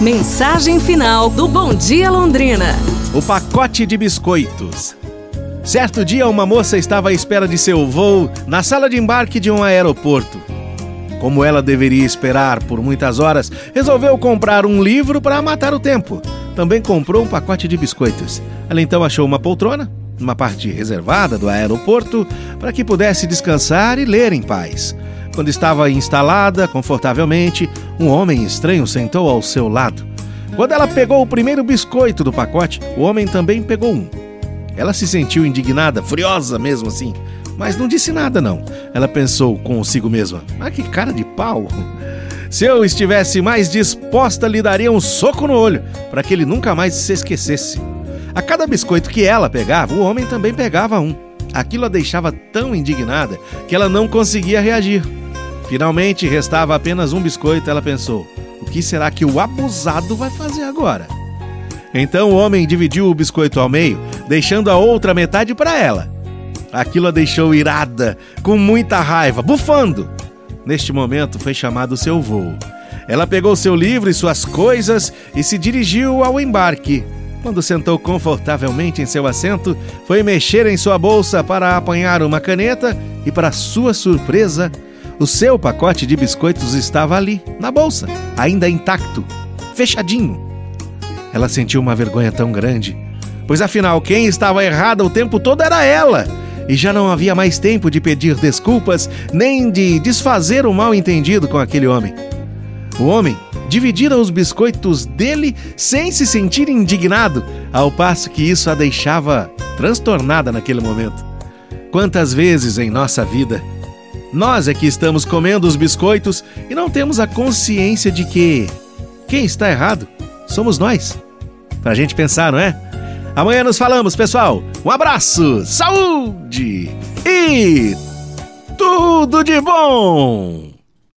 Mensagem final do Bom Dia Londrina. O pacote de biscoitos. Certo dia, uma moça estava à espera de seu voo na sala de embarque de um aeroporto. Como ela deveria esperar por muitas horas, resolveu comprar um livro para matar o tempo. Também comprou um pacote de biscoitos. Ela então achou uma poltrona, numa parte reservada do aeroporto, para que pudesse descansar e ler em paz. Quando estava instalada confortavelmente, um homem estranho sentou ao seu lado. Quando ela pegou o primeiro biscoito do pacote, o homem também pegou um. Ela se sentiu indignada, furiosa mesmo assim, mas não disse nada não. Ela pensou consigo mesma: "Ah, que cara de pau!" Se eu estivesse mais disposta, lhe daria um soco no olho, para que ele nunca mais se esquecesse. A cada biscoito que ela pegava, o homem também pegava um. Aquilo a deixava tão indignada que ela não conseguia reagir. Finalmente restava apenas um biscoito. Ela pensou: o que será que o abusado vai fazer agora? Então o homem dividiu o biscoito ao meio, deixando a outra metade para ela. Aquilo a deixou irada, com muita raiva, bufando. Neste momento foi chamado seu voo. Ela pegou seu livro e suas coisas e se dirigiu ao embarque. Quando sentou confortavelmente em seu assento, foi mexer em sua bolsa para apanhar uma caneta e, para sua surpresa, o seu pacote de biscoitos estava ali, na bolsa, ainda intacto, fechadinho. Ela sentiu uma vergonha tão grande, pois afinal quem estava errada o tempo todo era ela, e já não havia mais tempo de pedir desculpas nem de desfazer o mal entendido com aquele homem. O homem dividira os biscoitos dele sem se sentir indignado, ao passo que isso a deixava transtornada naquele momento. Quantas vezes em nossa vida nós é que estamos comendo os biscoitos e não temos a consciência de que quem está errado somos nós. Pra gente pensar, não é? Amanhã nos falamos, pessoal. Um abraço, saúde e tudo de bom!